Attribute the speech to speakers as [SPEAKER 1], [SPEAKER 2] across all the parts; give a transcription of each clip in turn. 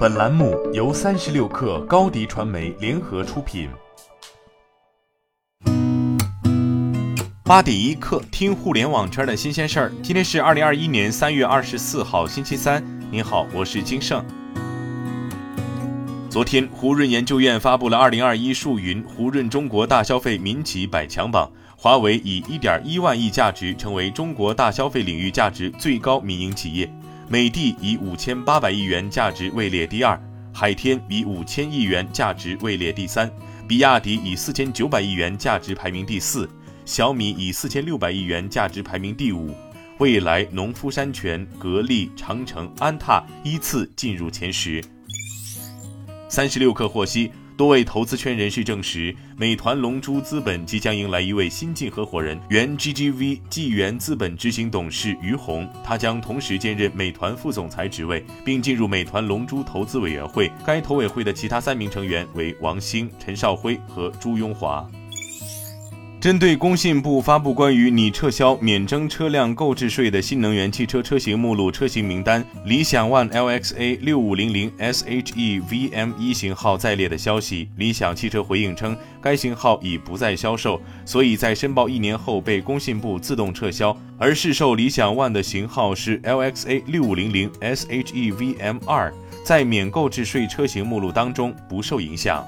[SPEAKER 1] 本栏目由三十六氪高低传媒联合出品。八点一刻，听互联网圈的新鲜事儿。今天是二零二一年三月二十四号，星期三。您好，我是金盛。昨天，胡润研究院发布了二零二一数云胡润中国大消费民企百强榜，华为以一点一万亿价值成为中国大消费领域价值最高民营企业。美的以五千八百亿元价值位列第二，海天以五千亿元价值位列第三，比亚迪以四千九百亿元价值排名第四，小米以四千六百亿元价值排名第五，蔚来、农夫山泉、格力、长城、安踏依次进入前十。三十六氪获悉。多位投资圈人士证实，美团龙珠资本即将迎来一位新晋合伙人，原 GGV 纪元资本执行董事于红，他将同时兼任美团副总裁职位，并进入美团龙珠投资委员会。该投委会的其他三名成员为王兴、陈少辉和朱庸华。针对工信部发布关于拟撤销免征车辆购置税的新能源汽车车型目录车型名单，理想 ONE LXA 六五零零 SHE VM 一型号在列的消息，理想汽车回应称，该型号已不再销售，所以在申报一年后被工信部自动撤销。而市售理想 ONE 的型号是 LXA 六五零零 SHE VM 二，在免购置税车型目录当中不受影响。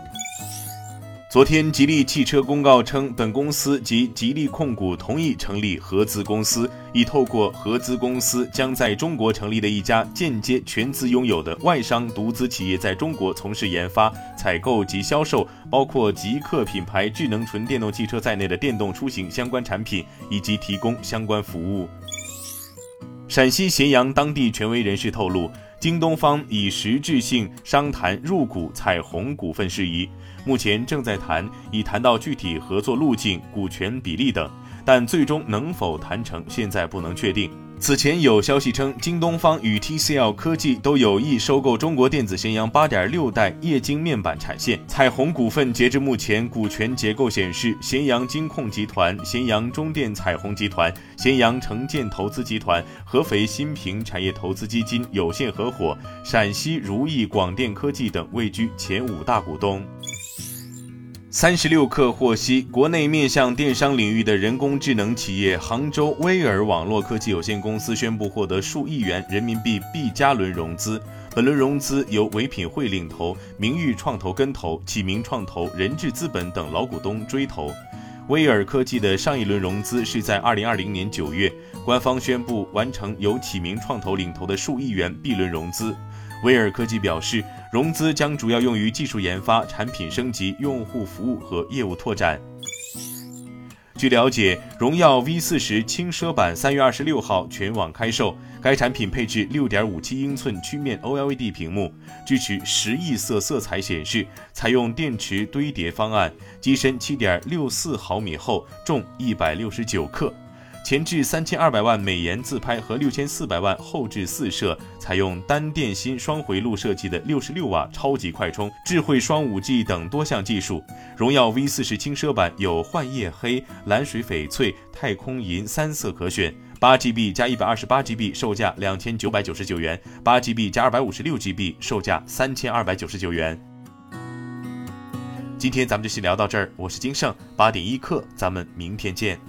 [SPEAKER 1] 昨天，吉利汽车公告称，本公司及吉利控股同意成立合资公司，已透过合资公司将在中国成立的一家间接全资拥有的外商独资企业在中国从事研发、采购及销售，包括极客品牌智能纯电动汽车在内的电动出行相关产品，以及提供相关服务。陕西咸阳当地权威人士透露，京东方已实质性商谈入股彩虹股份事宜。目前正在谈，已谈到具体合作路径、股权比例等，但最终能否谈成，现在不能确定。此前有消息称，京东方与 TCL 科技都有意收购中国电子咸阳8.6代液晶面板产线。彩虹股份截至目前股权结构显示：咸阳金控集团、咸阳中电彩虹集团、咸阳城建投资集团、合肥新平产业投资基金有限合伙、陕西如意广电科技等位居前五大股东。三十六氪获悉，国内面向电商领域的人工智能企业杭州威尔网络科技有限公司宣布获得数亿元人民币 B 加轮融资。本轮融资由唯品会领投，名誉创投跟投，启明创投、人智资本等老股东追投。威尔科技的上一轮融资是在二零二零年九月，官方宣布完成由启明创投领投的数亿元 B 轮融资。威尔科技表示，融资将主要用于技术研发、产品升级、用户服务和业务拓展。据了解，荣耀 V 四十轻奢版三月二十六号全网开售。该产品配置六点五七英寸曲面 OLED 屏幕，支持十亿色色彩显示，采用电池堆叠方案，机身七点六四毫米厚，重一百六十九克。前置三千二百万美颜自拍和六千四百万后置四摄，采用单电芯双回路设计的六十六瓦超级快充、智慧双五 G 等多项技术。荣耀 V 四十轻奢版有幻夜黑、蓝水翡翠、太空银三色可选，八 GB 加一百二十八 GB 售价两千九百九十九元，八 GB 加二百五十六 GB 售价三千二百九十九元。今天咱们就先聊到这儿，我是金盛八点一刻，咱们明天见。